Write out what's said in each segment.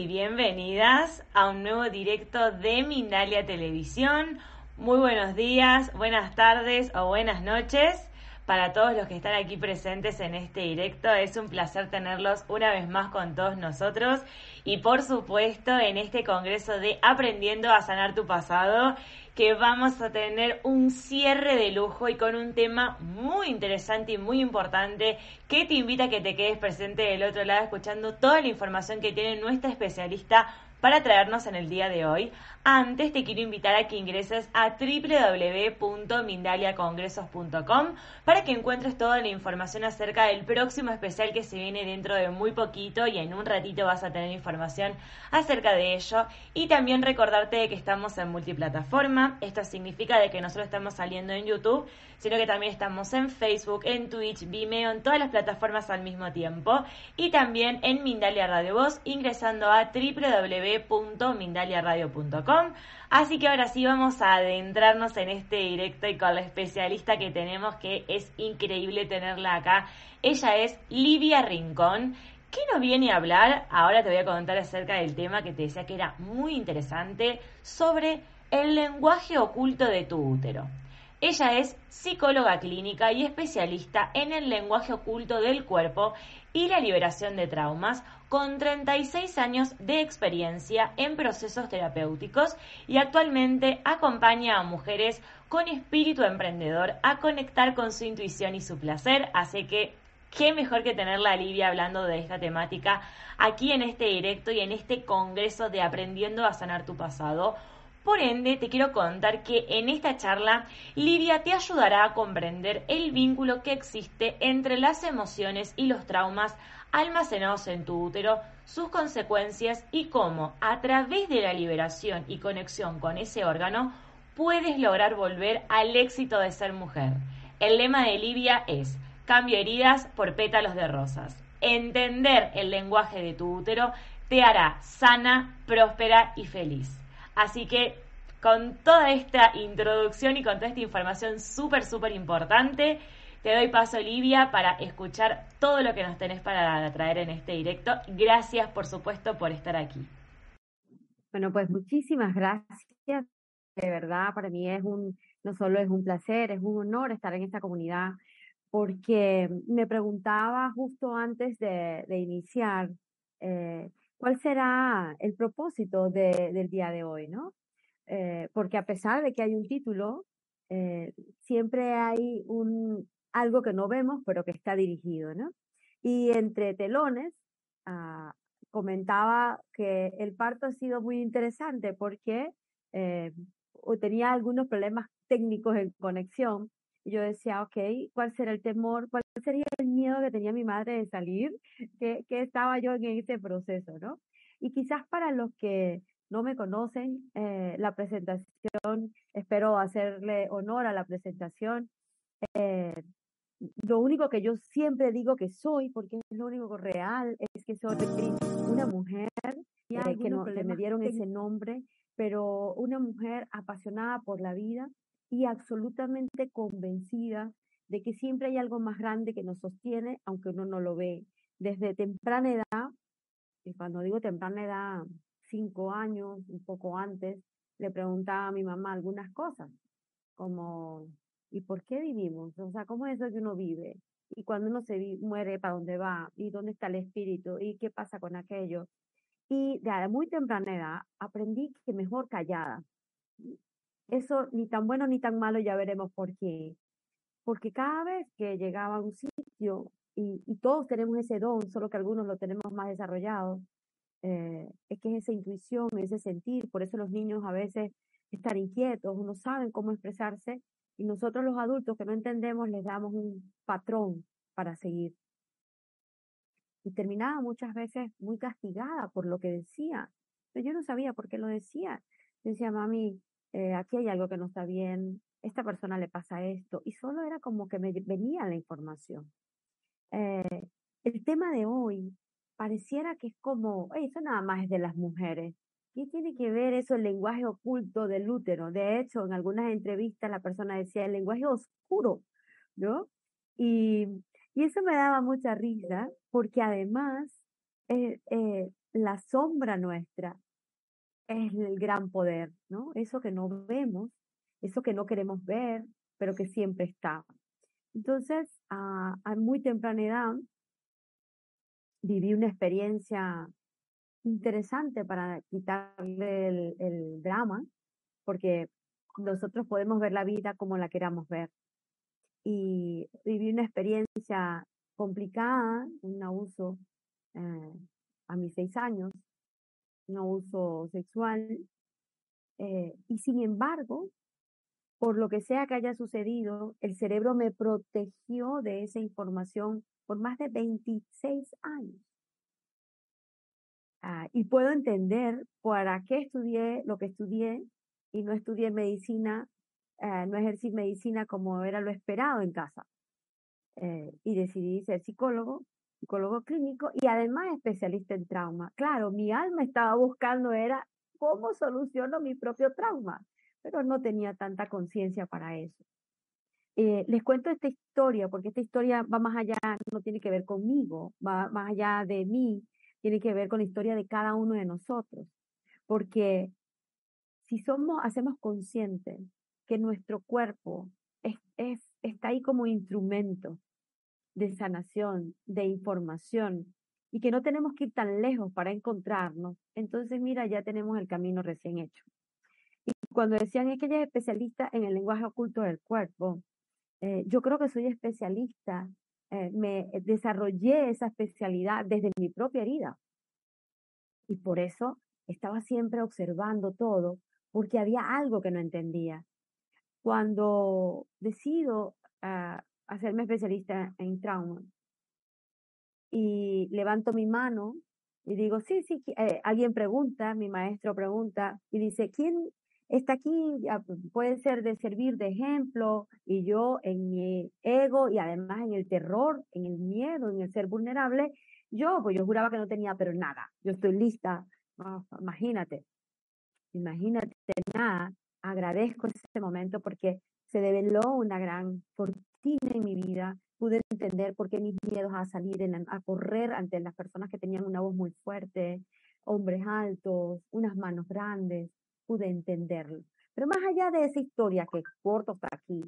y bienvenidas a un nuevo directo de Mindalia Televisión. Muy buenos días, buenas tardes o buenas noches para todos los que están aquí presentes en este directo. Es un placer tenerlos una vez más con todos nosotros y por supuesto en este Congreso de Aprendiendo a Sanar tu Pasado que vamos a tener un cierre de lujo y con un tema muy interesante y muy importante que te invita a que te quedes presente del otro lado escuchando toda la información que tiene nuestra especialista para traernos en el día de hoy. Antes te quiero invitar a que ingreses a www.mindaliacongresos.com para que encuentres toda la información acerca del próximo especial que se viene dentro de muy poquito y en un ratito vas a tener información acerca de ello. Y también recordarte de que estamos en multiplataforma. Esto significa de que no solo estamos saliendo en YouTube, sino que también estamos en Facebook, en Twitch, Vimeo, en todas las plataformas al mismo tiempo. Y también en Mindalia Radio Voz ingresando a www.mindaliaradio.com. Así que ahora sí vamos a adentrarnos en este directo y con la especialista que tenemos, que es increíble tenerla acá. Ella es Livia Rincón. ¿Qué nos viene a hablar? Ahora te voy a contar acerca del tema que te decía que era muy interesante sobre el lenguaje oculto de tu útero. Ella es psicóloga clínica y especialista en el lenguaje oculto del cuerpo y la liberación de traumas, con 36 años de experiencia en procesos terapéuticos y actualmente acompaña a mujeres con espíritu emprendedor a conectar con su intuición y su placer, así que qué mejor que tenerla hablando de esta temática aquí en este directo y en este congreso de Aprendiendo a Sanar tu Pasado. Por ende, te quiero contar que en esta charla Livia te ayudará a comprender el vínculo que existe entre las emociones y los traumas almacenados en tu útero, sus consecuencias y cómo, a través de la liberación y conexión con ese órgano, puedes lograr volver al éxito de ser mujer. El lema de Livia es Cambio heridas por pétalos de rosas. Entender el lenguaje de tu útero te hará sana, próspera y feliz. Así que con toda esta introducción y con toda esta información súper, súper importante, te doy paso, Olivia, para escuchar todo lo que nos tenés para traer en este directo. Gracias, por supuesto, por estar aquí. Bueno, pues muchísimas gracias. De verdad, para mí es un, no solo es un placer, es un honor estar en esta comunidad, porque me preguntaba justo antes de, iniciar eh, cuál será el propósito del día de hoy, ¿no? Eh, porque a pesar de que hay un título, eh, siempre hay un, algo que no vemos, pero que está dirigido, ¿no? Y entre telones, ah, comentaba que el parto ha sido muy interesante porque eh, tenía algunos problemas técnicos en conexión. Yo decía, ok, ¿cuál será el temor? ¿Cuál sería el miedo que tenía mi madre de salir? que estaba yo en ese proceso, ¿no? Y quizás para los que no me conocen, eh, la presentación, espero hacerle honor a la presentación. Eh, lo único que yo siempre digo que soy, porque es lo único real, es que soy una mujer eh, que, no, que me dieron ese nombre, pero una mujer apasionada por la vida y absolutamente convencida de que siempre hay algo más grande que nos sostiene, aunque uno no lo ve. Desde temprana edad, y cuando digo temprana edad, cinco años, un poco antes, le preguntaba a mi mamá algunas cosas, como ¿Y por qué vivimos? O sea, ¿cómo es eso que uno vive? y cuando uno se muere, ¿para dónde va? ¿Y dónde está el espíritu? ¿Y qué pasa con aquello? Y de muy temprana edad aprendí que mejor callada. Eso ni tan bueno ni tan malo, ya veremos por qué. Porque cada vez que llegaba a un sitio, y, todos tenemos ese don, solo que algunos lo tenemos más desarrollado, eh, es que es esa intuición, ese sentir, por eso los niños a veces están inquietos, no saben cómo expresarse, y nosotros los adultos que no entendemos les damos un patrón para seguir. Y terminaba muchas veces muy castigada por lo que decía. Pero yo no sabía por qué lo decía. decía, mami, eh, aquí hay algo que no está bien, esta persona le pasa esto, y solo era como que me venía la información. Eh, el tema de hoy pareciera que es como, eso nada más es de las mujeres. ¿Qué tiene que ver eso, el lenguaje oculto del útero? De hecho, en algunas entrevistas la persona decía el lenguaje oscuro, ¿no? Y, y eso me daba mucha risa porque además eh, eh, la sombra nuestra es el gran poder, ¿no? Eso que no vemos, eso que no queremos ver, pero que siempre está. Entonces, a, muy temprana edad, viví una experiencia interesante para quitarle el, el, drama, porque nosotros podemos ver la vida como la queramos ver. Y viví una experiencia complicada, un abuso eh, a mis seis años, un abuso sexual, eh, y sin embargo, por lo que sea que haya sucedido, el cerebro me protegió de esa información por más de 26 años. Ah, y puedo entender para qué estudié lo que estudié y no estudié medicina, eh, no ejercí medicina como era lo esperado en casa. Eh, y decidí ser psicólogo, psicólogo clínico y además especialista en trauma. Claro, mi alma estaba buscando era cómo soluciono mi propio trauma, pero no tenía tanta conciencia para eso. Eh, les cuento esta historia porque esta historia va más allá, no tiene que ver conmigo, va más allá de mí, tiene que ver con la historia de cada uno de nosotros. Porque si somos, hacemos consciente que nuestro cuerpo es, es, está ahí como instrumento de sanación, de información, y que no tenemos que ir tan lejos para encontrarnos, entonces mira, ya tenemos el camino recién hecho. Y cuando decían es que ella es especialista en el lenguaje oculto del cuerpo, eh, yo creo que soy especialista, eh, me desarrollé esa especialidad desde mi propia herida. Y por eso estaba siempre observando todo, porque había algo que no entendía. Cuando decido ah, hacerme especialista en trauma. Y levanto mi mano y digo, sí, sí, eh, alguien pregunta, mi maestro pregunta y dice, ¿quién está aquí, puede ser de servir de ejemplo, y yo en mi ego y además en el terror, en el miedo, en el ser vulnerable, yo, pues yo juraba que no tenía, pero nada, yo estoy lista, imagínate, imagínate nada, agradezco ese momento porque se develó una gran fortuna en mi vida, pude entender por qué mis miedos a salir, a correr ante las personas que tenían una voz muy fuerte, hombres altos, unas manos grandes, pude entenderlo. Pero más allá de esa historia que corto hasta aquí,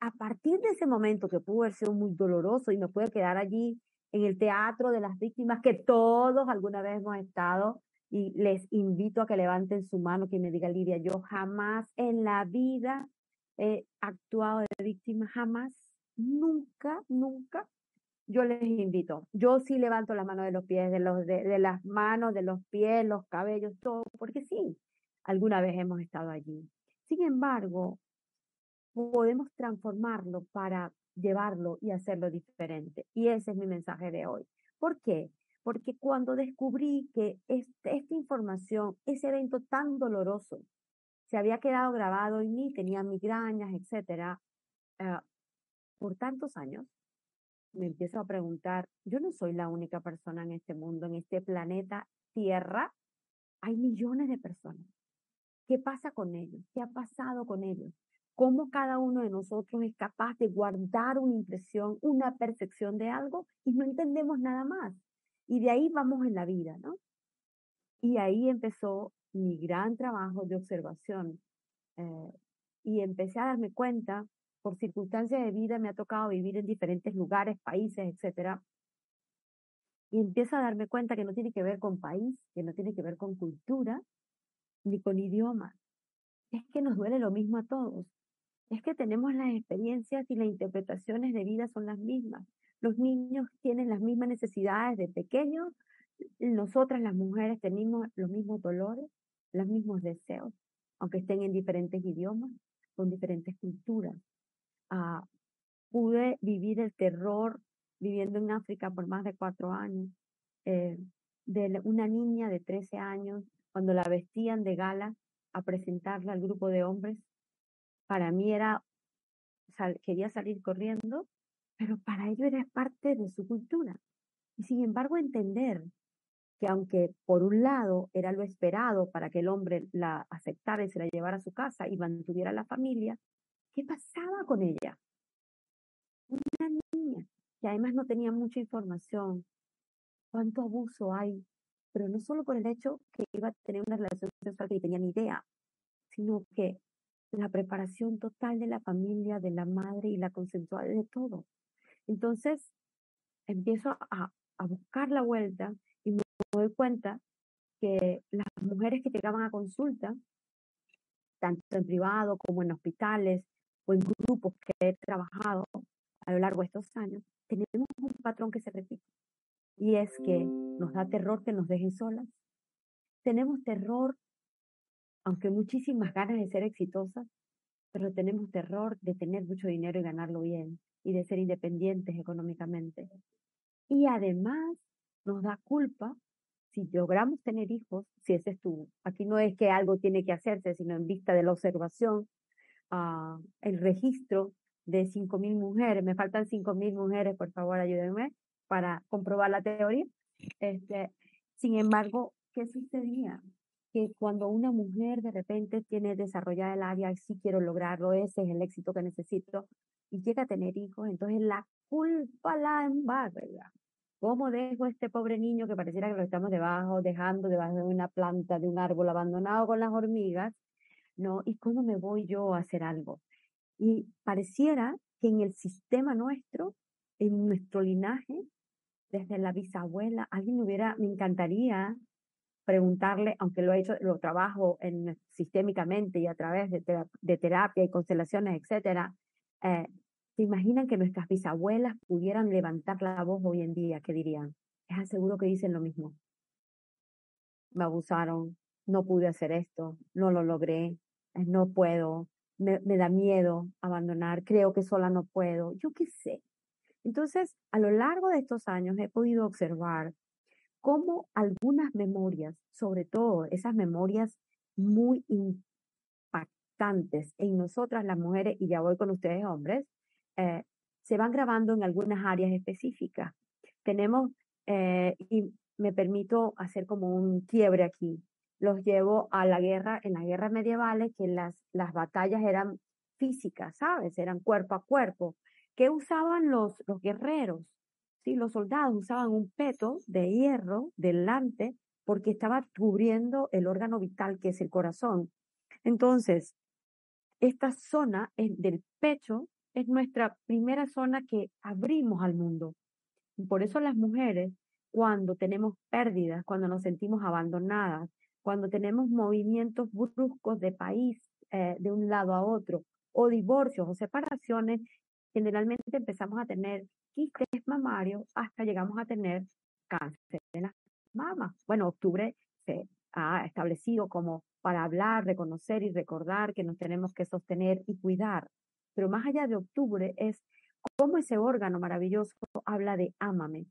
a partir de ese momento que pudo haber sido muy doloroso y me puede quedar allí en el teatro de las víctimas que todos alguna vez hemos estado y les invito a que levanten su mano, que me diga Lidia, yo jamás en la vida he actuado de víctima, jamás, nunca, nunca. Yo les invito. Yo sí levanto la mano de los pies, de, los, de las manos, de los pies, los cabellos, todo, porque sí, alguna vez hemos estado allí. Sin embargo, podemos transformarlo para llevarlo y hacerlo diferente. Y ese es mi mensaje de hoy. ¿Por qué? Porque cuando descubrí que este, esta información, ese evento tan doloroso, se había quedado grabado en mí, tenía migrañas, etcétera, eh, por tantos años, me empiezo a preguntar, yo no soy la única persona en este mundo, en este planeta Tierra, hay millones de personas ¿Qué pasa con ellos? ¿Qué ha pasado con ellos? ¿Cómo cada uno de nosotros es capaz de guardar una impresión, una percepción de algo y no entendemos nada más? Y de ahí vamos en la vida, ¿no? Y ahí empezó mi gran trabajo de observación. Eh, y empecé a darme cuenta por circunstancias de vida me ha tocado vivir en diferentes lugares, países, etcétera. Y empiezo a darme cuenta que no tiene que ver con país, que no tiene que ver con cultura, ni con idioma. Es que nos duele lo mismo a todos. Es que tenemos las experiencias y las interpretaciones de vida son las mismas. Los niños tienen las mismas necesidades de pequeños. Nosotras las mujeres tenemos los mismos dolores, los mismos deseos, aunque estén en diferentes idiomas, con diferentes culturas. Ah, pude vivir el terror viviendo en África por más de cuatro años, eh, de una niña de 13 años, cuando la vestían de gala a presentarla al grupo de hombres, para mí era, quería salir corriendo, pero para ello era parte de su cultura. Y sin embargo entender que aunque por un lado era lo esperado para que el hombre la aceptara y se la llevara a su casa y mantuviera la familia, ¿qué pasaba con ella? Una niña que además no tenía mucha información. ¿Cuánto abuso hay? Pero no solo por el hecho que iba a tener una relación sexual que ni tenía ni idea, sino que la preparación total de la familia, de la madre y la consensual de todo. Entonces, empiezo a, a buscar la vuelta doy cuenta que las mujeres que llegaban a consulta, tanto en privado como en hospitales o en grupos que he trabajado a lo largo de estos años, tenemos un patrón que se repite. Y es que nos da terror que nos dejen solas. Tenemos terror, aunque muchísimas ganas de ser exitosas, pero tenemos terror de tener mucho dinero y ganarlo bien y de ser independientes económicamente. Y además nos da culpa si logramos tener hijos, si ese es tu, aquí no es que algo tiene que hacerse, sino en vista de la observación, uh, el registro de 5.000 mujeres, me faltan 5.000 mujeres, por favor ayúdenme para comprobar la teoría. Este, sin embargo, ¿qué sucedía? Que cuando una mujer de repente tiene desarrollada el área, sí quiero lograrlo, ese es el éxito que necesito, y llega a tener hijos, entonces la culpa la embarga. ¿Cómo dejo a este pobre niño que pareciera que lo estamos debajo, dejando debajo de una planta, de un árbol abandonado con las hormigas? ¿No? ¿Y cómo me voy yo a hacer algo? Y pareciera que en el sistema nuestro, en nuestro linaje, desde la bisabuela, alguien hubiera, me encantaría preguntarle, aunque lo he hecho, lo trabajo en, sistémicamente y a través de, de terapia y constelaciones, etcétera, eh, ¿se imaginan que nuestras bisabuelas pudieran levantar la voz hoy en día? ¿Qué dirían? Es aseguro que dicen lo mismo. Me abusaron, no pude hacer esto, no lo logré, eh, no puedo, me, da miedo abandonar, creo que sola no puedo, yo qué sé. Entonces, a lo largo de estos años he podido observar cómo algunas memorias, sobre todo esas memorias muy impactantes en nosotras las mujeres, y ya voy con ustedes hombres, eh, se van grabando en algunas áreas específicas. Tenemos, eh, y me permito hacer como un quiebre aquí, los llevo a la guerra, en las guerras medievales, que las, las batallas eran físicas, ¿sabes? Eran cuerpo a cuerpo. ¿Qué usaban los, los guerreros? Sí, los soldados usaban un peto de hierro delante porque estaba cubriendo el órgano vital que es el corazón. Entonces, esta zona del pecho es nuestra primera zona que abrimos al mundo. Y por eso las mujeres, cuando tenemos pérdidas, cuando nos sentimos abandonadas, cuando tenemos movimientos bruscos de país eh, de un lado a otro, o divorcios o separaciones, generalmente empezamos a tener quistes mamarios hasta llegamos a tener cáncer de las mamas. Bueno, octubre se ha establecido como para hablar, reconocer y recordar que nos tenemos que sostener y cuidar. Pero más allá de octubre es cómo ese órgano maravilloso habla de ámame.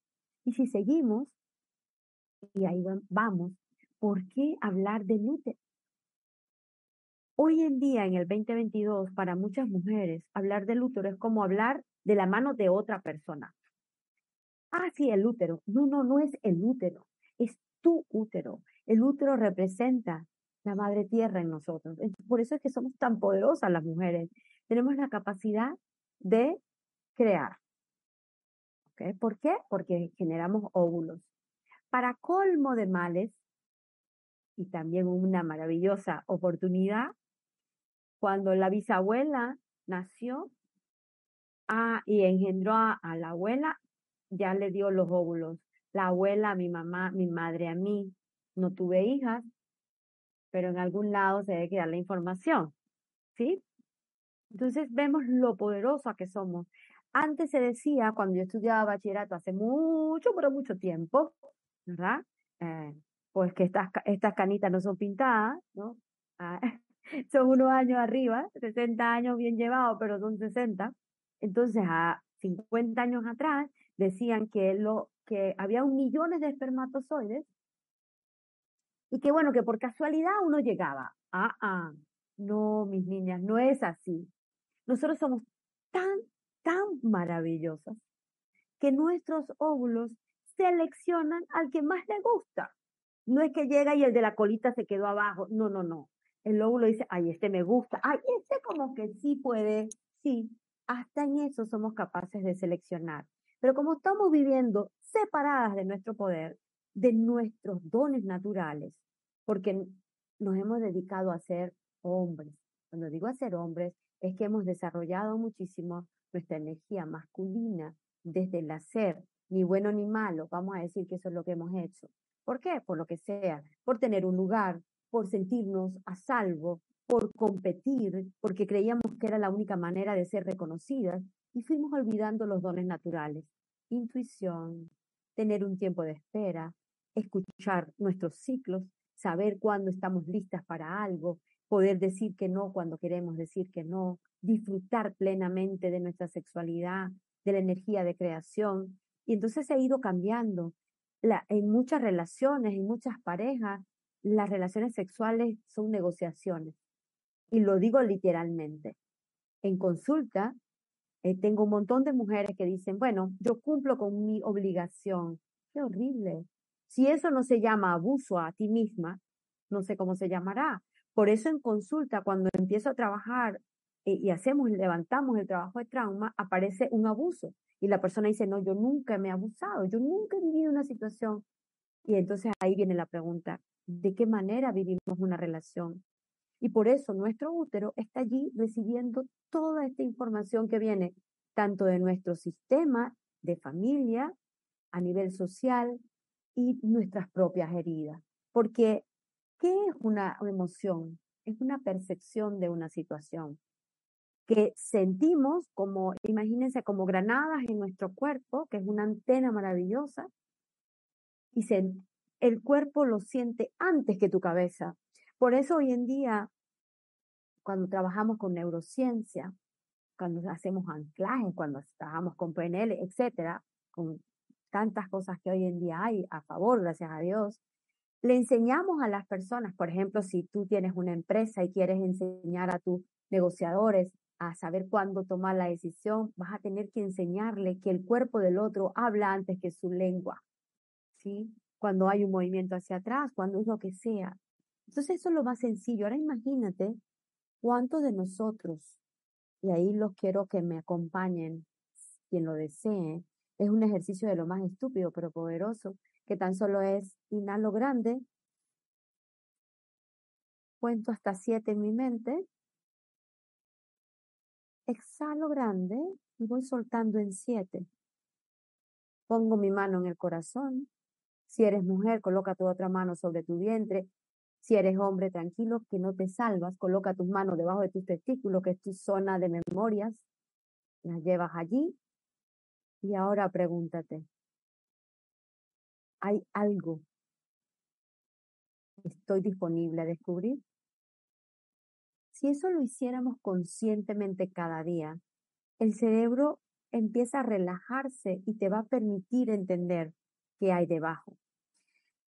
Y si seguimos, y ahí vamos, ¿por qué hablar de útero? Hoy en día, en el 2022, para muchas mujeres, hablar del útero es como hablar de la mano de otra persona. Ah, sí, el útero. No, no, no es el útero, es tu útero. El útero representa la madre tierra en nosotros. Por eso es que somos tan poderosas las mujeres. Tenemos la capacidad de crear. ¿Por qué? Porque generamos óvulos. Para colmo de males, y también una maravillosa oportunidad. Cuando la bisabuela nació, Ah, y engendró a, la abuela, ya le dio los óvulos. La abuela a mi mamá, mi madre a mí. No tuve hijas, pero en algún lado se debe quedar la información. ¿Sí? Entonces vemos lo poderosa que somos. Antes se decía, cuando yo estudiaba bachillerato hace mucho, pero mucho tiempo, ¿verdad? Eh, pues que estas, estas canitas no son pintadas, ¿no? Ah, son unos años arriba, 60 años bien llevados, pero son 60. Entonces, a 50 años atrás, decían que, lo, que había un millones de espermatozoides y que bueno, que por casualidad uno llegaba. Ah, ah, no, mis niñas, no es así. Nosotros somos tan, tan maravillosas que nuestros óvulos seleccionan al que más le gusta. No es que llega y el de la colita se quedó abajo. No, no, no. El óvulo dice, ay, este me gusta. Ay, este como que sí puede. Sí, hasta en eso somos capaces de seleccionar. Pero como estamos viviendo separadas de nuestro poder, de nuestros dones naturales, porque nos hemos dedicado a ser hombres. Cuando digo a ser hombres, es que hemos desarrollado muchísimo nuestra energía masculina desde el hacer, ni bueno ni malo, vamos a decir que eso es lo que hemos hecho. ¿Por qué? Por lo que sea, por tener un lugar, por sentirnos a salvo, por competir, porque creíamos que era la única manera de ser reconocidas y fuimos olvidando los dones naturales. Intuición, tener un tiempo de espera, escuchar nuestros ciclos, saber cuándo estamos listas para algo, poder decir que no cuando queremos decir que no, disfrutar plenamente de nuestra sexualidad, de la energía de creación. Y entonces se ha ido cambiando. En muchas relaciones, en muchas parejas, las relaciones sexuales son negociaciones y lo digo literalmente. En consulta, eh, tengo un montón de mujeres que dicen, bueno, yo cumplo con mi obligación. Qué horrible. Si eso no se llama abuso a ti misma, no sé cómo se llamará. Por eso en consulta, cuando empiezo a trabajar eh, y hacemos, levantamos el trabajo de trauma, aparece un abuso. Y la persona dice, no, yo nunca me he abusado, yo nunca he vivido una situación. Y entonces ahí viene la pregunta, ¿de qué manera vivimos una relación? Y por eso nuestro útero está allí recibiendo toda esta información que viene tanto de nuestro sistema de familia, a nivel social y nuestras propias heridas. Porque, ¿qué es una emoción? Es una percepción de una situación que sentimos como, imagínense, como granadas en nuestro cuerpo, que es una antena maravillosa, y el cuerpo lo siente antes que tu cabeza. Por eso hoy en día, cuando trabajamos con neurociencia, cuando hacemos anclajes, cuando trabajamos con PNL, etcétera, con tantas cosas que hoy en día hay a favor, gracias a Dios, le enseñamos a las personas, por ejemplo, si tú tienes una empresa y quieres enseñar a tus negociadores a saber cuándo tomar la decisión, vas a tener que enseñarle que el cuerpo del otro habla antes que su lengua, ¿sí? Cuando hay un movimiento hacia atrás, cuando es lo que sea. Entonces eso es lo más sencillo. Ahora imagínate cuántos de nosotros, y ahí los quiero que me acompañen, quien lo desee, es un ejercicio de lo más estúpido pero poderoso, que tan solo es inhalo grande, cuento hasta siete en mi mente, exhalo grande y voy soltando en siete. Pongo mi mano en el corazón. Si eres mujer, coloca tu otra mano sobre tu vientre. Si eres hombre, tranquilo, que no te salvas, coloca tus manos debajo de tus testículos, que es tu zona de memorias, las llevas allí. Y ahora pregúntate, ¿hay algo que estoy disponible a descubrir? Si eso lo hiciéramos conscientemente cada día, el cerebro empieza a relajarse y te va a permitir entender qué hay debajo.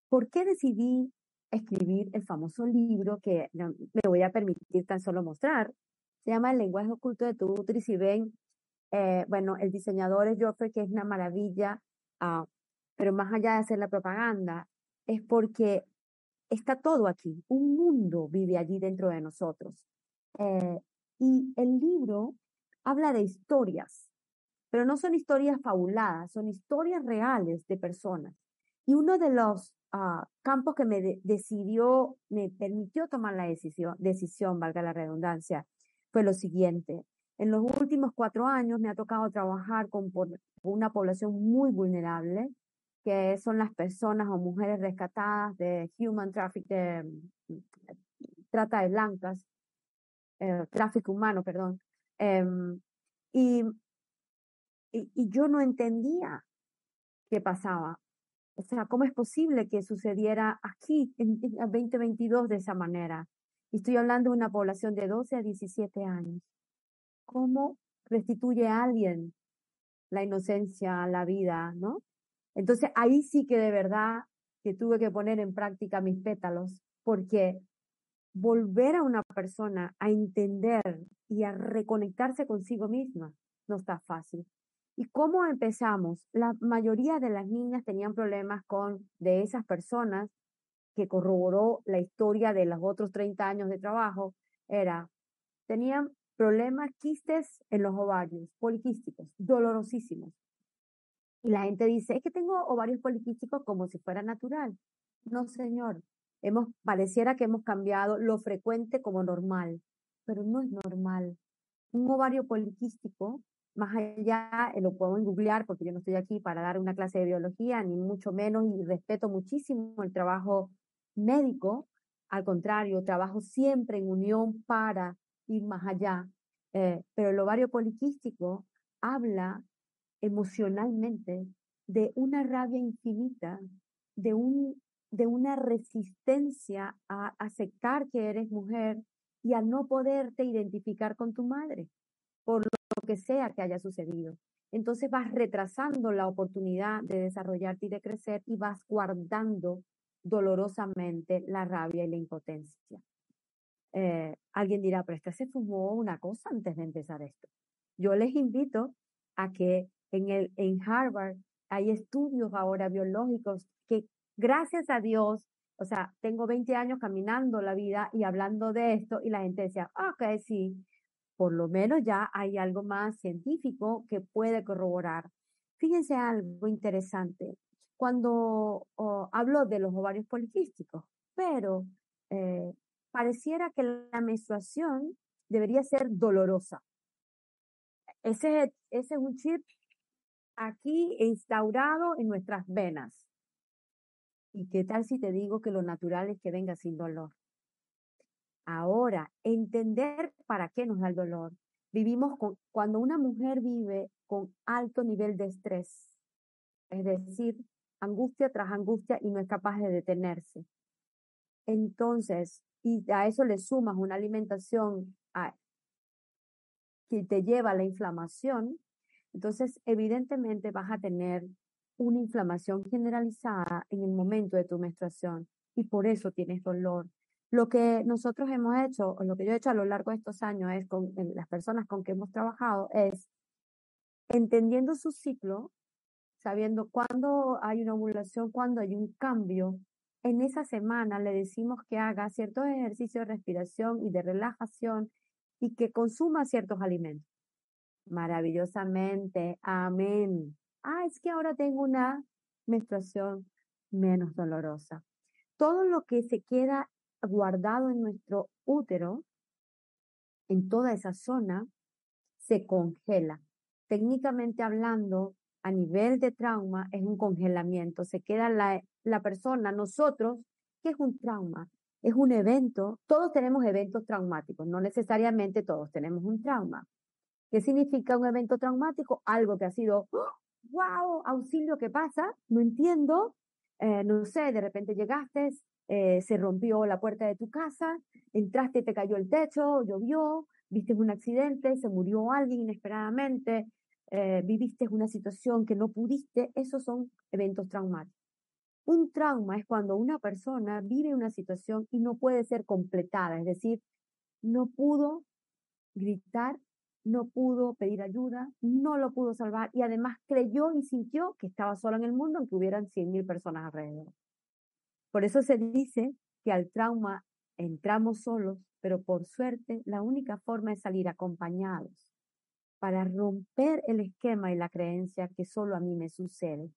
¿Por qué decidí escribir el famoso libro que me voy a permitir tan solo mostrar. Se llama El lenguaje oculto de tu útero si ven, bueno, el diseñador es Joffrey, que es una maravilla, uh, pero más allá de hacer la propaganda, es porque está todo aquí, un mundo vive allí dentro de nosotros. Eh, y el libro habla de historias, pero no son historias fabuladas, son historias reales de personas. Y uno de los campo que me decidió, me permitió tomar la decisión, decisión, valga la redundancia, fue lo siguiente. En los últimos cuatro años me ha tocado trabajar con una población muy vulnerable, que son las personas o mujeres rescatadas de human traffic, de mm, trata de blancas, eh, tráfico humano, perdón. Em, y, y, yo no entendía qué pasaba. O sea, ¿cómo es posible que sucediera aquí en, en 2022 de esa manera? Y estoy hablando de una población de 12 a 17 años. ¿Cómo restituye a alguien la inocencia, la vida, no? Entonces ahí sí que de verdad que tuve que poner en práctica mis pétalos, porque volver a una persona a entender y a reconectarse consigo misma no está fácil. ¿Y cómo empezamos? La mayoría de las niñas tenían problemas con de esas personas que corroboró la historia de los otros 30 años de trabajo, era, tenían problemas, quistes en los ovarios, poliquísticos, dolorosísimos. Y la gente dice, es que tengo ovarios poliquísticos como si fuera natural. No, señor. Pareciera que hemos cambiado lo frecuente como normal, pero no es normal. Un ovario poliquístico, más allá, eh, lo puedo googlear porque yo no estoy aquí para dar una clase de biología, ni mucho menos, y respeto muchísimo el trabajo médico, al contrario, trabajo siempre en unión para ir más allá. Eh, pero el ovario poliquístico habla emocionalmente de una rabia infinita, de, un, de una resistencia a aceptar que eres mujer y a no poderte identificar con tu madre, por lo que sea que haya sucedido. Entonces vas retrasando la oportunidad de desarrollarte y de crecer y vas guardando dolorosamente la rabia y la impotencia. Eh, alguien dirá, pero este se fumó una cosa antes de empezar esto. Yo les invito a que en, el, en Harvard hay estudios ahora biológicos que gracias a Dios, o sea, tengo 20 años caminando la vida y hablando de esto y la gente decía, ok, sí, por lo menos ya hay algo más científico que puede corroborar. Fíjense algo interesante cuando hablo de los ovarios poliquísticos, pero eh, pareciera que la menstruación debería ser dolorosa. Ese, ese es un chip aquí instaurado en nuestras venas. ¿Y qué tal si te digo que lo natural es que venga sin dolor? Ahora, entender para qué nos da el dolor. Vivimos con, cuando una mujer vive con alto nivel de estrés, es decir, angustia tras angustia y no es capaz de detenerse. Entonces, y a eso le sumas una alimentación que te lleva a la inflamación, entonces evidentemente vas a tener una inflamación generalizada en el momento de tu menstruación y por eso tienes dolor. Lo que nosotros hemos hecho, o lo que yo he hecho a lo largo de estos años es con las personas con que hemos trabajado, es entendiendo su ciclo, sabiendo cuándo hay una ovulación, cuándo hay un cambio. En esa semana le decimos que haga ciertos ejercicios de respiración y de relajación y que consuma ciertos alimentos. Maravillosamente, amén. Ah, es que ahora tengo una menstruación menos dolorosa. Todo lo que se queda guardado en nuestro útero, en toda esa zona, se congela. Técnicamente hablando, a nivel de trauma es un congelamiento, se queda la, la persona, nosotros, ¿qué es un trauma? Es un evento, todos tenemos eventos traumáticos, no necesariamente todos tenemos un trauma. ¿Qué significa un evento traumático? Algo que ha sido, wow, auxilio, ¿qué pasa? No entiendo, eh, no sé, de repente llegaste, eh, se rompió la puerta de tu casa, entraste, te cayó el techo, llovió, viste un accidente, se murió alguien inesperadamente, eh, viviste una situación que no pudiste, esos son eventos traumáticos. Un trauma es cuando una persona vive una situación y no puede ser completada, es decir, no pudo gritar, no pudo pedir ayuda, no lo pudo salvar y además creyó y sintió que estaba solo en el mundo aunque hubieran 100.000 personas alrededor. Por eso se dice que al trauma entramos solos, pero por suerte la única forma es salir acompañados para romper el esquema y la creencia que solo a mí me sucede.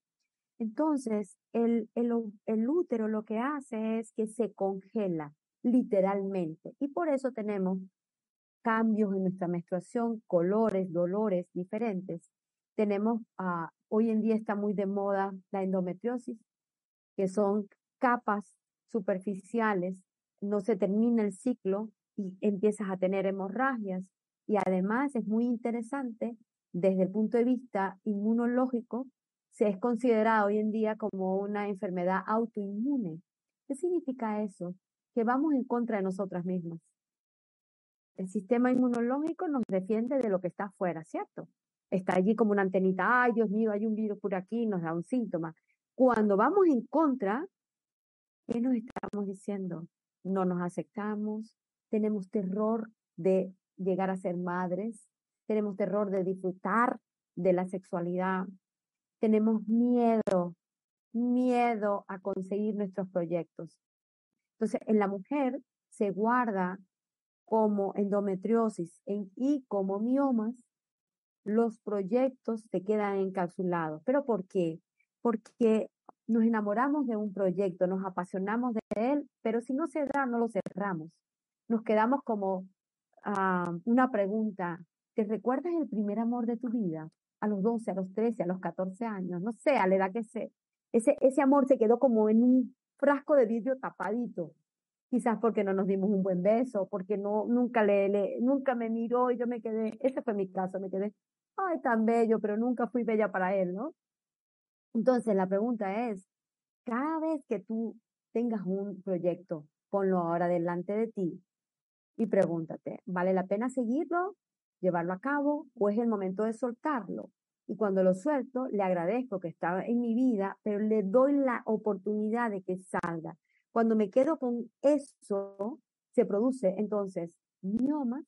Entonces, el, el, útero lo que hace es que se congela literalmente y por eso tenemos cambios en nuestra menstruación, colores, dolores diferentes. Tenemos, uh, hoy en día está muy de moda la endometriosis, que son capas superficiales, no se termina el ciclo y empiezas a tener hemorragias. Y además es muy interesante desde el punto de vista inmunológico, se es considerado hoy en día como una enfermedad autoinmune. ¿Qué significa eso? Que vamos en contra de nosotras mismas. El sistema inmunológico nos defiende de lo que está afuera, ¿cierto? Está allí como una antenita, ay Dios mío, hay un virus por aquí, nos da un síntoma. Cuando vamos en contra, ¿qué nos estamos diciendo? No nos aceptamos, tenemos terror de llegar a ser madres, tenemos terror de disfrutar de la sexualidad, tenemos miedo, miedo a conseguir nuestros proyectos. Entonces, en la mujer se guarda como endometriosis y como miomas, los proyectos se quedan encapsulados. ¿Pero por qué? Porque nos enamoramos de un proyecto, nos apasionamos de él, pero si no se da, no lo cerramos. Nos quedamos como uh, una pregunta, ¿Te recuerdas el primer amor de tu vida? A los 12, a los 13, a los 14 años, no sé, a la edad que. Ese, ese amor se quedó como en un frasco de vidrio tapadito. Quizás porque no nos dimos un buen beso, porque no, nunca le, nunca me miró y yo me quedé, ese fue mi caso, me quedé, ay, tan bello, pero nunca fui bella para él, ¿no? Entonces la pregunta es, cada vez que tú tengas un proyecto, ponlo ahora delante de ti y pregúntate, ¿vale la pena seguirlo llevarlo a cabo o es el momento de soltarlo. Y cuando lo suelto, le agradezco que estaba en mi vida, pero le doy la oportunidad de que salga. Cuando me quedo con eso, se produce entonces miomas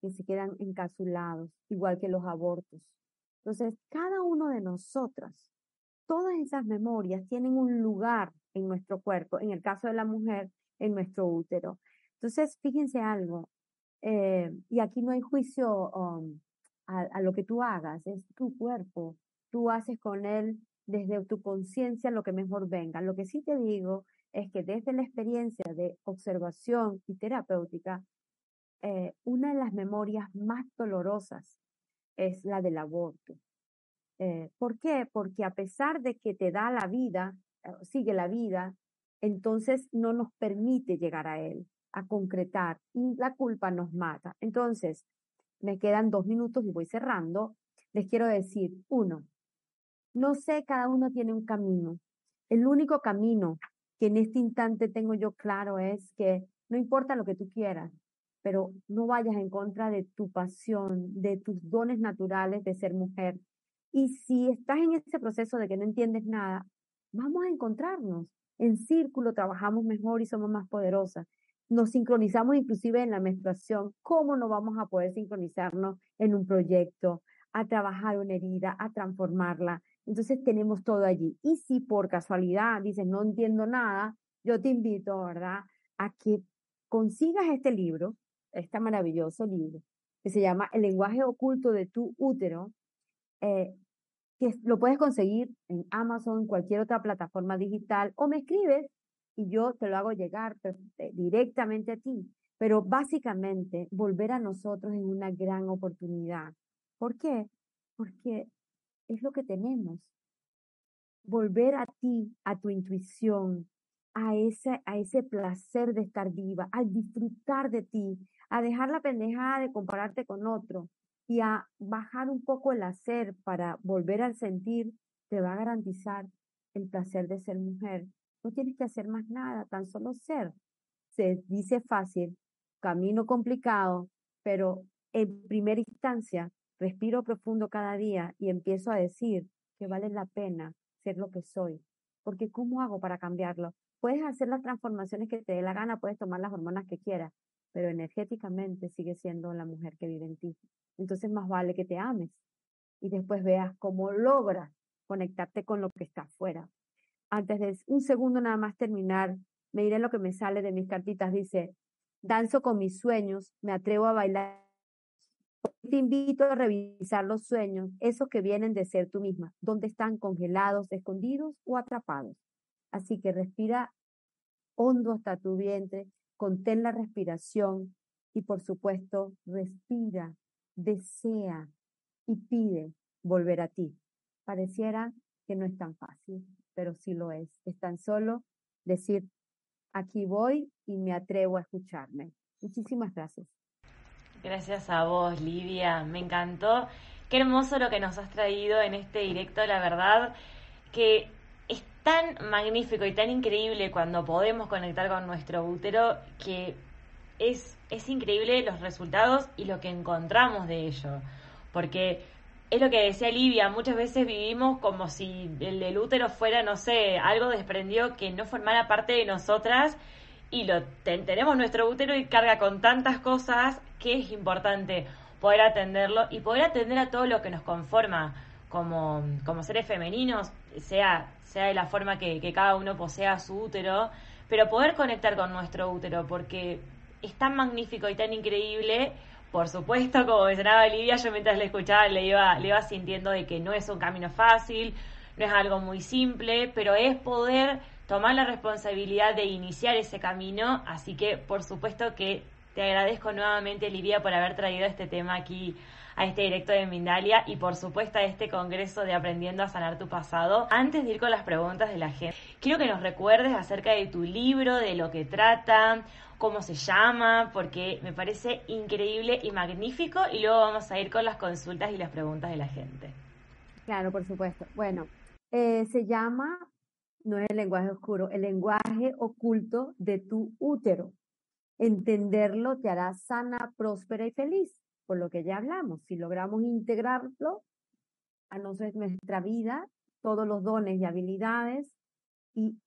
que se quedan encapsulados, igual que los abortos. Entonces, cada uno de nosotras, todas esas memorias tienen un lugar en nuestro cuerpo, en el caso de la mujer, en nuestro útero. Entonces, fíjense algo, eh, y aquí no hay juicio um, a, a, lo que tú hagas, es tu cuerpo. Tú haces con él desde tu conciencia lo que mejor venga. Lo que sí te digo es que desde la experiencia de observación y terapéutica, eh, una de las memorias más dolorosas es la del aborto. Eh, ¿Por qué? Porque a pesar de que te da la vida, eh, sigue la vida, entonces no nos permite llegar a él a concretar y la culpa nos mata. Entonces, me quedan dos minutos y voy cerrando. Les quiero decir, uno, no sé, cada uno tiene un camino. El único camino que en este instante tengo yo claro es que no importa lo que tú quieras, pero no vayas en contra de tu pasión, de tus dones naturales de ser mujer. Y si estás en ese proceso de que no entiendes nada, vamos a encontrarnos. En círculo trabajamos mejor y somos más poderosas nos sincronizamos inclusive en la menstruación, ¿cómo no vamos a poder sincronizarnos en un proyecto, a trabajar una herida, a transformarla? Entonces tenemos todo allí. Y si por casualidad dices, no entiendo nada, yo te invito, ¿verdad?, a que consigas este libro, este maravilloso libro, que se llama El lenguaje oculto de tu útero, eh, que lo puedes conseguir en Amazon, cualquier otra plataforma digital, o me escribes y yo te lo hago llegar eh, directamente a ti. Pero básicamente volver a nosotros es una gran oportunidad. ¿Por qué? Porque es lo que tenemos. Volver a ti, a tu intuición, a ese, a ese placer de estar viva, al disfrutar de ti, a dejar la pendejada de compararte con otro y a bajar un poco el hacer para volver al sentir, te va a garantizar el placer de ser mujer no tienes que hacer más nada, tan solo ser. Se dice fácil, camino complicado, pero en primera instancia respiro profundo cada día y empiezo a decir que vale la pena ser lo que soy. Porque ¿cómo hago para cambiarlo? Puedes hacer las transformaciones que te dé la gana, puedes tomar las hormonas que quieras, pero energéticamente sigues siendo la mujer que vive en ti. Entonces más vale que te ames y después veas cómo logras conectarte con lo que está afuera antes de un segundo nada más terminar, me diré lo que me sale de mis cartitas. Dice, danzo con mis sueños, me atrevo a bailar. Te invito a revisar los sueños, esos que vienen de ser tú misma, donde están congelados, escondidos o atrapados. Así que respira hondo hasta tu vientre, contén la respiración y por supuesto respira, desea y pide volver a ti. Pareciera que no es tan fácil, pero sí lo es. Es tan solo decir, aquí voy y me atrevo a escucharme. Muchísimas gracias. Gracias a vos, Livia. Me encantó. Qué hermoso lo que nos has traído en este directo, la verdad, que es tan magnífico y tan increíble cuando podemos conectar con nuestro útero que es, es increíble los resultados y lo que encontramos de ello. Porque es lo que decía Livia, muchas veces vivimos como si el del útero fuera, no sé, algo desprendido que no formara parte de nosotras y lo tenemos nuestro útero y carga con tantas cosas que es importante poder atenderlo y poder atender a todo lo que nos conforma como, como seres femeninos, sea, sea de la forma que, que cada uno posea su útero, pero poder conectar con nuestro útero, porque es tan magnífico y tan increíble. Por supuesto, como mencionaba Lidia, yo mientras le escuchaba le iba, le iba sintiendo de que no es un camino fácil, no es algo muy simple, pero es poder tomar la responsabilidad de iniciar ese camino, así que por supuesto que te agradezco nuevamente, Lidia, por haber traído este tema aquí a este directo de Mindalia y por supuesto a este congreso de Aprendiendo a Sanar tu Pasado. Antes de ir con las preguntas de la gente, quiero que nos recuerdes acerca de tu libro, de lo que trata, cómo se llama, porque me parece increíble y magnífico y luego vamos a ir con las consultas y las preguntas de la gente. Claro, por supuesto. Bueno, eh, se llama, no es el lenguaje oscuro, el lenguaje oculto de tu útero. Entenderlo te hará sana, próspera y feliz, por lo que ya hablamos. Si logramos integrarlo a nuestra vida, todos los dones y habilidades y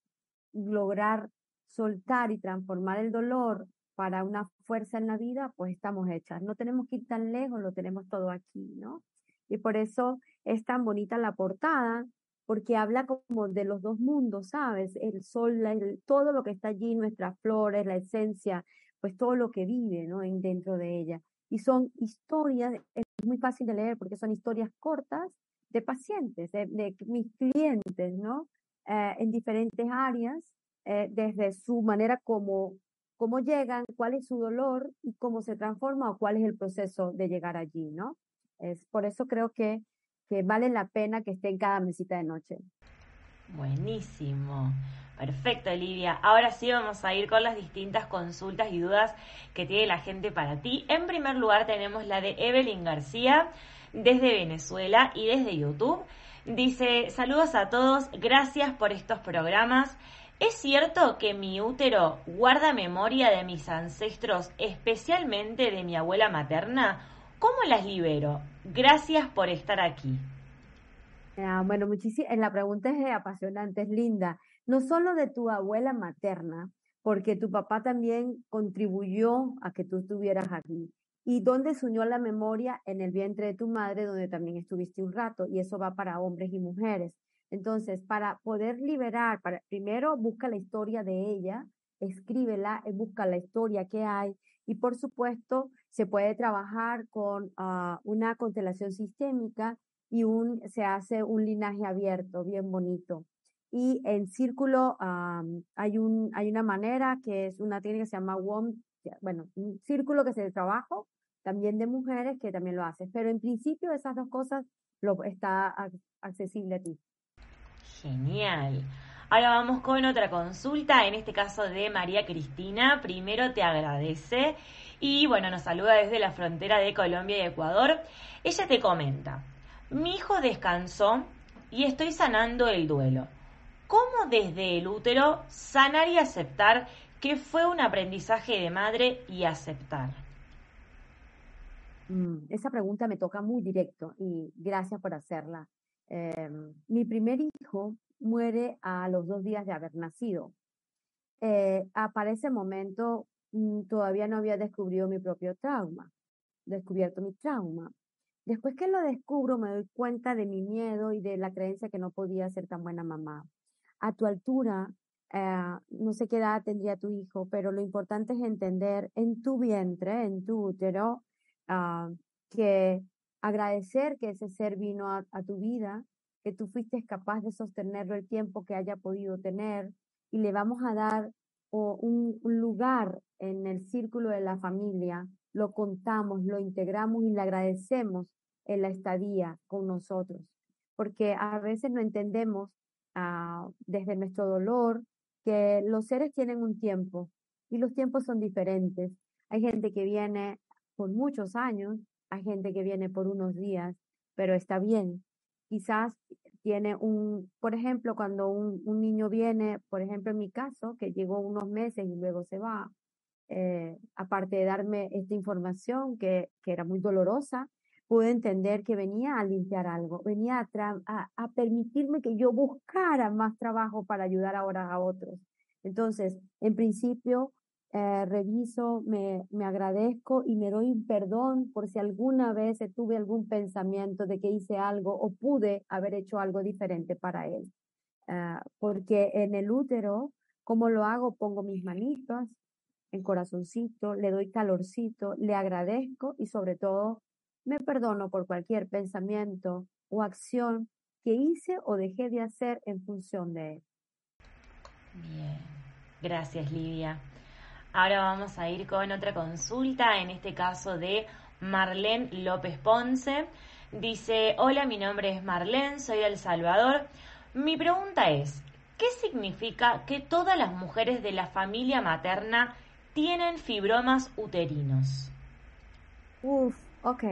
lograr soltar y transformar el dolor para una fuerza en la vida, pues estamos hechas. No tenemos que ir tan lejos, lo tenemos todo aquí, ¿no? Y por eso es tan bonita la portada, porque habla como de los dos mundos, ¿sabes? El sol, todo lo que está allí, nuestras flores, la esencia, pues todo lo que vive, ¿no? En, dentro de ella. Y son historias, es muy fácil de leer porque son historias cortas de pacientes, de, mis clientes, ¿no? Eh, en diferentes áreas eh, desde su manera como cómo llegan, cuál es su dolor y cómo se transforma o cuál es el proceso de llegar allí, ¿no? Es por eso creo que, que vale la pena que esté en cada mesita de noche. Buenísimo. Perfecto, Olivia. Ahora sí vamos a ir con las distintas consultas y dudas que tiene la gente para ti. En primer lugar tenemos la de Evelyn García desde Venezuela y desde YouTube. Dice, saludos a todos, gracias por estos programas. ¿Es cierto que mi útero guarda memoria de mis ancestros, especialmente de mi abuela materna? ¿Cómo las libero? Gracias por estar aquí. Ah, bueno, muchísimas. La pregunta es apasionante, es linda. No solo de tu abuela materna, porque tu papá también contribuyó a que tú estuvieras aquí. ¿Y dónde se unió la memoria? En el vientre de tu madre, donde también estuviste un rato, y eso va para hombres y mujeres. Entonces, para poder liberar, para, primero busca la historia de ella, escríbela, eh, busca la historia que hay y por supuesto se puede trabajar con ah, una constelación sistémica y un, se hace un linaje abierto, bien bonito. Y en círculo hay, un, hay una manera que es una técnica que se llama WOM, bueno, un círculo que es de trabajo, también de mujeres que también lo hace. Pero en principio esas dos cosas lo, está accesible a ti. Genial. Ahora vamos con otra consulta, en este caso de María Cristina. Primero te agradece y bueno, nos saluda desde la frontera de Colombia y Ecuador. Ella te comenta, mi hijo descansó y estoy sanando el duelo. ¿Cómo desde el útero sanar y aceptar que fue un aprendizaje de madre y aceptar? Mm, esa pregunta me toca muy directo y gracias por hacerla. Em, mi primer hijo muere a los dos días de haber nacido. Eh, para ese momento mm, todavía no había descubierto mi propio trauma, descubierto mi trauma. Después que lo descubro me doy cuenta de mi miedo y de la creencia que no podía ser tan buena mamá. A tu altura, eh, no sé qué edad tendría tu hijo, pero lo importante es entender en tu vientre, en tu útero, ah, que agradecer que ese ser vino a, tu vida, que tú fuiste capaz de sostenerlo el tiempo que haya podido tener y le vamos a dar un, lugar en el círculo de la familia lo contamos, lo integramos y le agradecemos en la estadía con nosotros. Porque a veces no entendemos ah, desde nuestro dolor que los seres tienen un tiempo y los tiempos son diferentes. Hay gente que viene por muchos años, hay gente que viene por unos días, pero está bien. Quizás tiene un, por ejemplo, cuando un, un niño viene, por ejemplo, en mi caso, que llegó unos meses y luego se va, eh, aparte de darme esta información que, que, era muy dolorosa, pude entender que venía a limpiar algo, venía a, a, permitirme que yo buscara más trabajo para ayudar ahora a otros. Entonces, en principio, eh, reviso, me, me agradezco y me doy perdón por si alguna vez tuve algún pensamiento de que hice algo o pude haber hecho algo diferente para él. Uh, porque en el útero, ¿cómo lo hago? Pongo mis manitas, en corazoncito, le doy calorcito, le agradezco y sobre todo me perdono por cualquier pensamiento o acción que hice o dejé de hacer en función de él. Bien, gracias Lidia. Ahora vamos a ir con otra consulta, en este caso de Marlene López Ponce. Dice, hola, mi nombre es Marlene, soy de El Salvador. Mi pregunta es, ¿qué significa que todas las mujeres de la familia materna tienen fibromas uterinos? Uf, ok.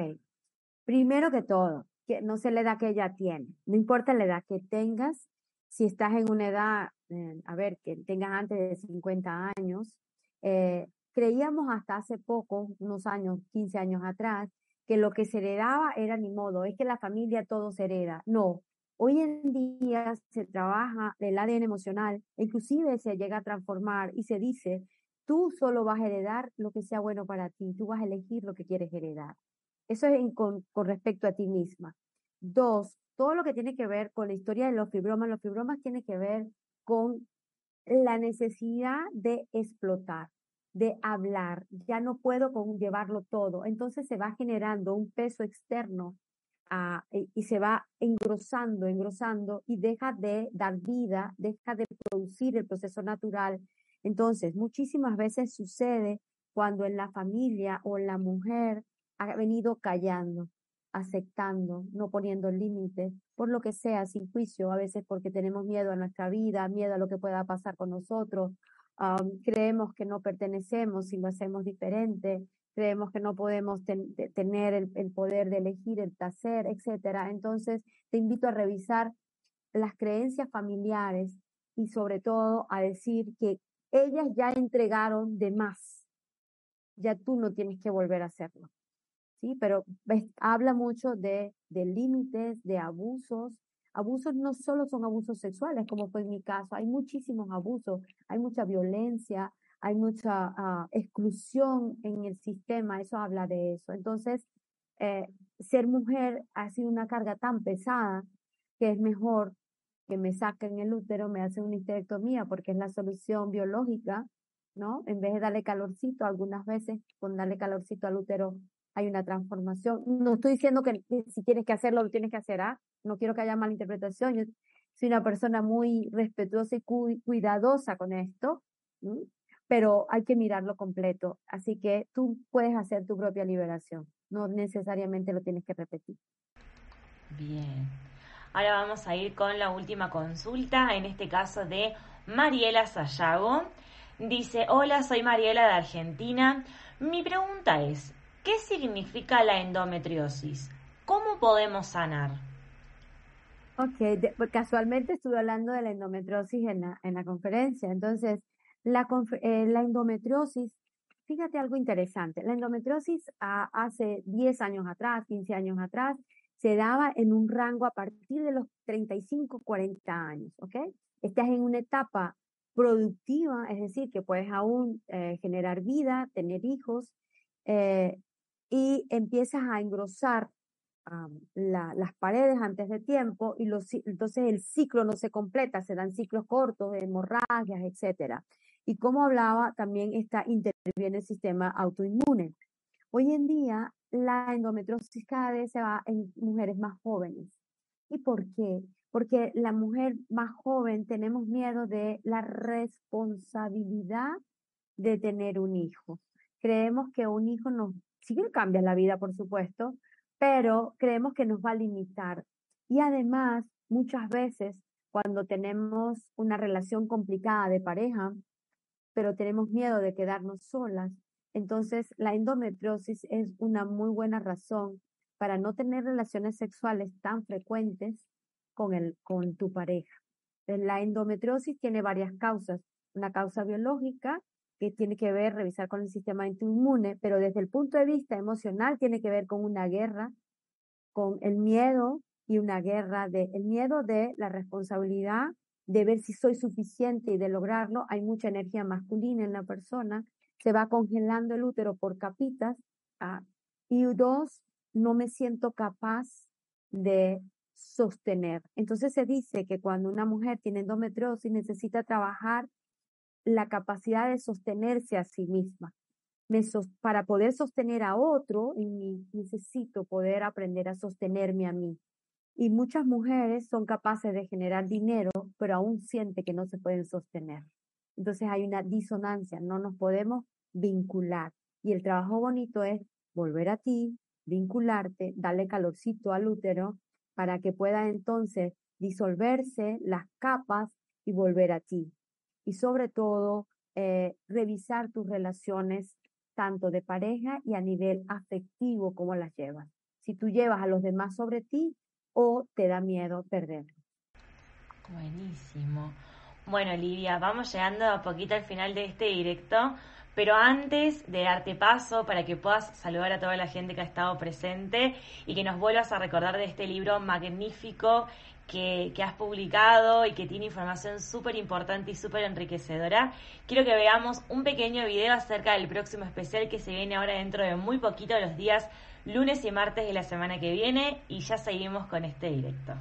Primero que todo, que no sé la edad que ella tiene. No importa la edad que tengas, si estás en una edad, eh, a ver, que tengas antes de 50 años, eh, creíamos hasta hace poco, unos años, 15 años atrás, que lo que se heredaba era ni modo, es que la familia todo se hereda. No, hoy en día se trabaja el ADN emocional, inclusive se llega a transformar y se dice Tú solo vas a heredar lo que sea bueno para ti, tú vas a elegir lo que quieres heredar. Eso es con, respecto a ti misma. Dos, todo lo que tiene que ver con la historia de los fibromas, los fibromas tiene que ver con la necesidad de explotar, de hablar. Ya no puedo llevarlo todo. Entonces se va generando un peso externo uh, y, y, se va engrosando, engrosando y deja de dar vida, deja de producir el proceso natural entonces, muchísimas veces sucede cuando en la familia o la mujer ha venido callando, aceptando, no poniendo límites, por lo que sea, sin juicio, a veces porque tenemos miedo a nuestra vida, miedo a lo que pueda pasar con nosotros, creemos que no pertenecemos si lo hacemos diferente, creemos que no podemos tener el, poder de elegir el placer, etcétera. Entonces, te invito a revisar las creencias familiares y sobre todo a decir que ellas ya entregaron de más. Ya tú no tienes que volver a hacerlo. ¿Sí? Pero habla mucho de, de límites, de abusos. Abusos no solo son abusos sexuales, como fue en mi caso, hay muchísimos abusos, hay mucha violencia, hay mucha uh, exclusión en el sistema, eso habla de eso. Entonces, eh, ser mujer ha sido una carga tan pesada que es mejor que me saquen el útero, me hacen una histerectomía porque es la solución biológica, ¿no? En vez de darle calorcito, algunas veces con darle calorcito al útero hay una transformación. No estoy diciendo que, si tienes que hacerlo, lo tienes que hacer, ¿ah? No quiero que haya malinterpretación. Yo soy una persona muy respetuosa y cuidadosa con esto, pero hay que mirarlo completo. Así que tú puedes hacer tu propia liberación. No necesariamente lo tienes que repetir. Bien. Ahora vamos a ir con la última consulta, en este caso de Mariela Sayago. Dice, hola, soy Mariela de Argentina. Mi pregunta es, ¿qué significa la endometriosis? ¿Cómo podemos sanar? Ok, pues, casualmente estuve hablando de la endometriosis en la, en la conferencia. Entonces, la, eh, la endometriosis, fíjate algo interesante. La endometriosis hace 10 años atrás, 15 años atrás, se daba en un rango a partir de los 35, 40 años, ¿ok? Estás en una etapa productiva, es decir, que puedes aún eh, generar vida, tener hijos, eh, y empiezas a engrosar la, las paredes antes de tiempo y los, entonces el ciclo no se completa, se dan ciclos cortos hemorragias, etcétera. Y como hablaba, también está, interviene el sistema autoinmune. Hoy en día la endometriosis cada vez se va en mujeres más jóvenes. ¿Y por qué? Porque la mujer más joven tenemos miedo de la responsabilidad de tener un hijo. Creemos que un hijo nos sí cambia la vida, por supuesto, pero creemos que nos va a limitar. Y además, muchas veces, cuando tenemos una relación complicada de pareja, pero tenemos miedo de quedarnos solas, entonces la endometriosis es una muy buena razón para no tener relaciones sexuales tan frecuentes con, el, con tu pareja. La endometriosis tiene varias causas. Una causa biológica que tiene que ver, revisar con el sistema inmune, pero desde el punto de vista emocional tiene que ver con una guerra, con el miedo y una guerra de, miedo de la responsabilidad de ver si soy suficiente y de lograrlo. Hay mucha energía masculina en la persona, se va congelando el útero por capitas. Ah, y dos, no me siento capaz de sostener. Entonces se dice que cuando una mujer tiene endometriosis necesita trabajar la capacidad de sostenerse a sí misma. para poder sostener a otro, necesito poder aprender a sostenerme a mí. Y muchas mujeres son capaces de generar dinero, pero aún sienten que no se pueden sostener. Entonces hay una disonancia, no nos podemos vincular. Y el trabajo bonito es volver a ti, vincularte, darle calorcito al útero para que pueda entonces disolverse las capas y volver a ti y sobre todo eh, revisar tus relaciones tanto de pareja y a nivel afectivo, cómo las llevas. Si tú llevas a los demás sobre ti o te da miedo perderlos. Buenísimo. Bueno, Lidia, vamos llegando a poquito al final de este directo, pero antes de darte paso para que puedas saludar a toda la gente que ha estado presente y que nos vuelvas a recordar de este libro magnífico que, has publicado y que tiene información súper importante y súper enriquecedora. Quiero que veamos un pequeño video acerca del próximo especial que se viene ahora dentro de muy poquito, los días lunes y martes de la semana que viene, y ya seguimos con este directo.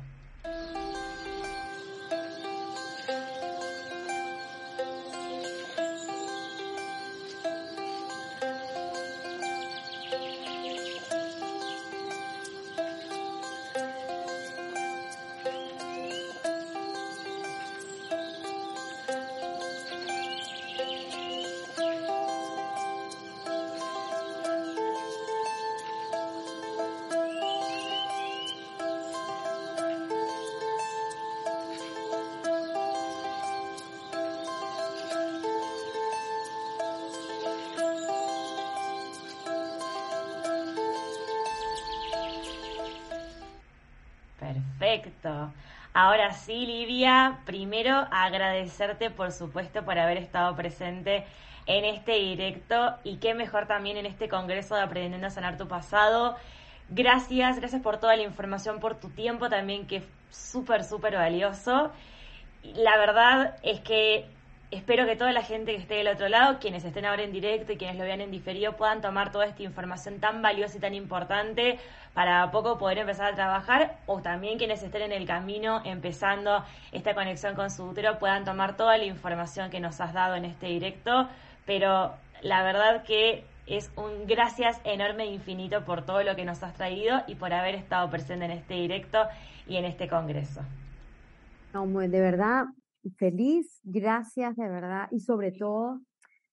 Ahora sí, Livia, primero agradecerte, por supuesto, por haber estado presente en este directo y qué mejor también en este Congreso de Aprendiendo a Sanar tu Pasado. Gracias, gracias por toda la información, por tu tiempo también, que es súper, súper valioso. La verdad es que espero que toda la gente que esté del otro lado, quienes estén ahora en directo y quienes lo vean en diferido, puedan tomar toda esta información tan valiosa y tan importante para poco poder empezar a trabajar o también quienes estén en el camino empezando esta conexión con su útero puedan tomar toda la información que nos has dado en este directo. Pero la verdad que es un gracias enorme e infinito por todo lo que nos has traído y por haber estado presente en este directo y en este congreso. No, de verdad, feliz, gracias de verdad y sobre todo,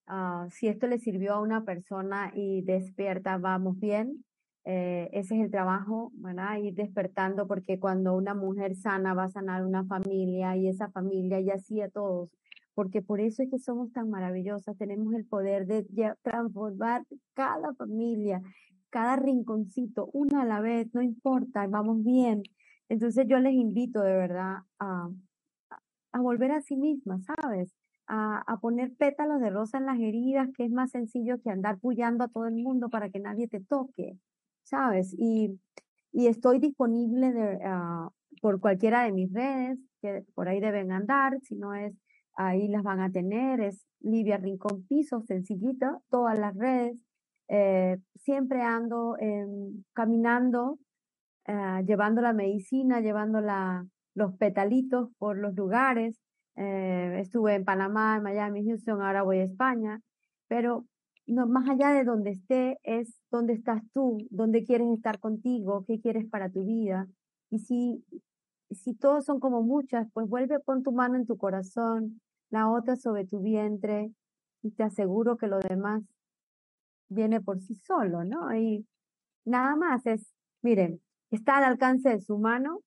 ah, si esto le sirvió a una persona y despierta, vamos bien. Eh, ese es el trabajo, ¿verdad? Ir despertando porque cuando una mujer sana va a sanar una familia y esa familia y así a todos, porque por eso es que somos tan maravillosas, tenemos el poder de transformar cada familia, cada rinconcito, una a la vez, no importa, vamos bien. Entonces yo les invito de verdad a volver a sí misma, ¿sabes? A, a, poner pétalos de rosa en las heridas, que es más sencillo que andar puyando a todo el mundo para que nadie te toque, ¿sabes? Y, y estoy disponible de, uh, por cualquiera de mis redes, que por ahí deben andar, si no es, ahí las van a tener, es Livia Rincón Piso, sencillita, todas las redes. Eh, siempre ando eh, caminando, uh, llevando la medicina, llevando la, los petalitos por los lugares. Eh, estuve en Panamá, en Miami, Houston, ahora voy a España, pero no, más allá de donde esté es dónde estás tú, dónde quieres estar contigo, qué quieres para tu vida. Y si, si todos son como muchas, pues vuelve con tu mano en tu corazón, la otra sobre tu vientre y te aseguro que lo demás viene por sí solo, ¿no? Y nada más es, miren, está al alcance de su mano,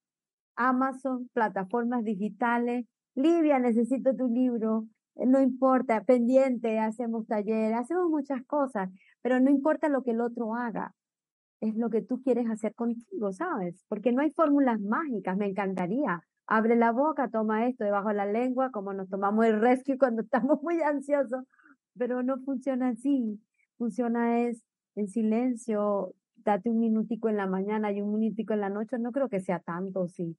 Amazon, plataformas digitales, Livia, necesito tu libro, eh, no importa, pendiente, hacemos talleres, hacemos muchas cosas, pero no importa lo que el otro haga, es lo que tú quieres hacer contigo, ¿sabes? Porque no hay fórmulas mágicas, me encantaría. Abre la boca, toma esto debajo de la lengua, como nos tomamos el rescue cuando estamos muy ansiosos, pero no funciona así. Funciona es en silencio, date un minutico en la mañana y un minutico en la noche, no creo que sea tanto, sí.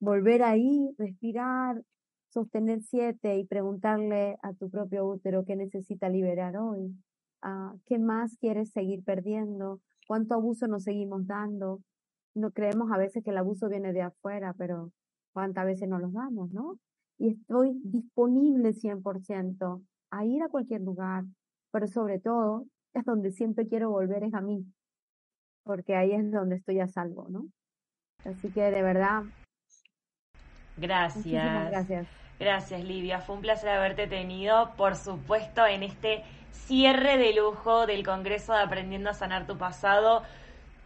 Volver ahí, respirar, sostener siete y preguntarle a tu propio útero qué necesita liberar hoy, ah, qué más quieres seguir perdiendo, cuánto abuso nos seguimos dando. No creemos a veces que el abuso viene de afuera, pero cuántas veces nos los damos, ¿no? Y estoy disponible 100% a ir a cualquier lugar, pero sobre todo es donde siempre quiero volver es a mí, porque ahí es donde estoy a salvo, ¿no? Así que de verdad. Gracias. gracias. Gracias, Livia. Fue un placer haberte tenido, por supuesto, en este cierre de lujo del Congreso de Aprendiendo a Sanar tu Pasado.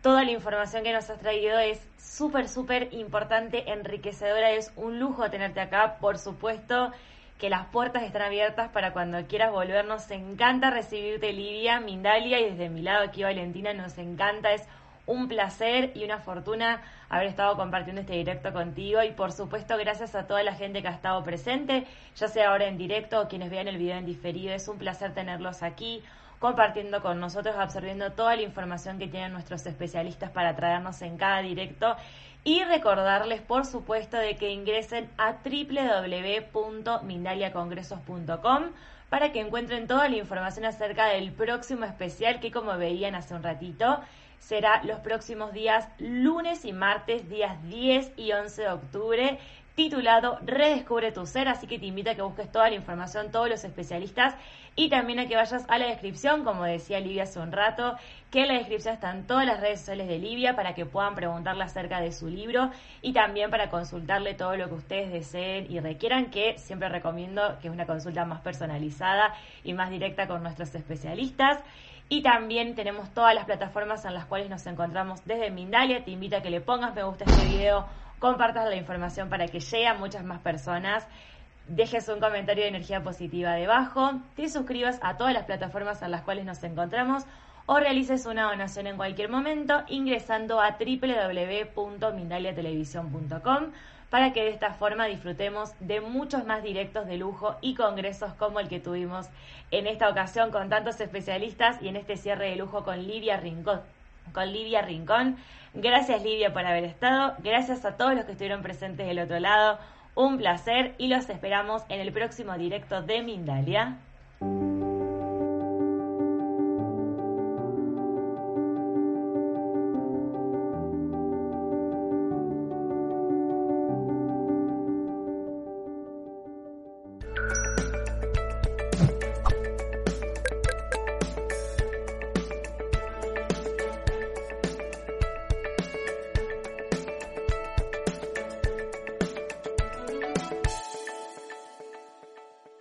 Toda la información que nos has traído es súper, súper importante, enriquecedora. Es un lujo tenerte acá, por supuesto que las puertas están abiertas para cuando quieras volver. Nos encanta recibirte, Livia, Mindalia, y desde mi lado aquí, Valentina, nos encanta. Es un placer y una fortuna haber estado compartiendo este directo contigo y por supuesto gracias a toda la gente que ha estado presente, ya sea ahora en directo o quienes vean el video en diferido. Es un placer tenerlos aquí compartiendo con nosotros, absorbiendo toda la información que tienen nuestros especialistas para traernos en cada directo y recordarles, por supuesto, de que ingresen a www.mindaliacongresos.com para que encuentren toda la información acerca del próximo especial que, como veían hace un ratito, será los próximos días lunes y martes, días 10 y 11 de octubre, titulado Redescubre tu ser, así que te invito a que busques toda la información, todos los especialistas y también a que vayas a la descripción, como decía Livia hace un rato, que en la descripción están todas las redes sociales de Livia para que puedan preguntarle acerca de su libro y también para consultarle todo lo que ustedes deseen y requieran, que siempre recomiendo que es una consulta más personalizada y más directa con nuestros especialistas. Y también tenemos todas las plataformas en las cuales nos encontramos desde Mindalia. Te invito a que le pongas me gusta a este video, compartas la información para que llegue a muchas más personas. Dejes un comentario de energía positiva debajo, te suscribas a todas las plataformas en las cuales nos encontramos o realices una donación en cualquier momento ingresando a www.mindaliatelevisión.com para que de esta forma disfrutemos de muchos más directos de lujo y congresos como el que tuvimos en esta ocasión con tantos especialistas y en este cierre de lujo con Livia Rincón. Con Livia Rincón. Gracias Livia por haber estado. Gracias a todos los que estuvieron presentes del otro lado. Un placer y los esperamos en el próximo directo de Mindalia.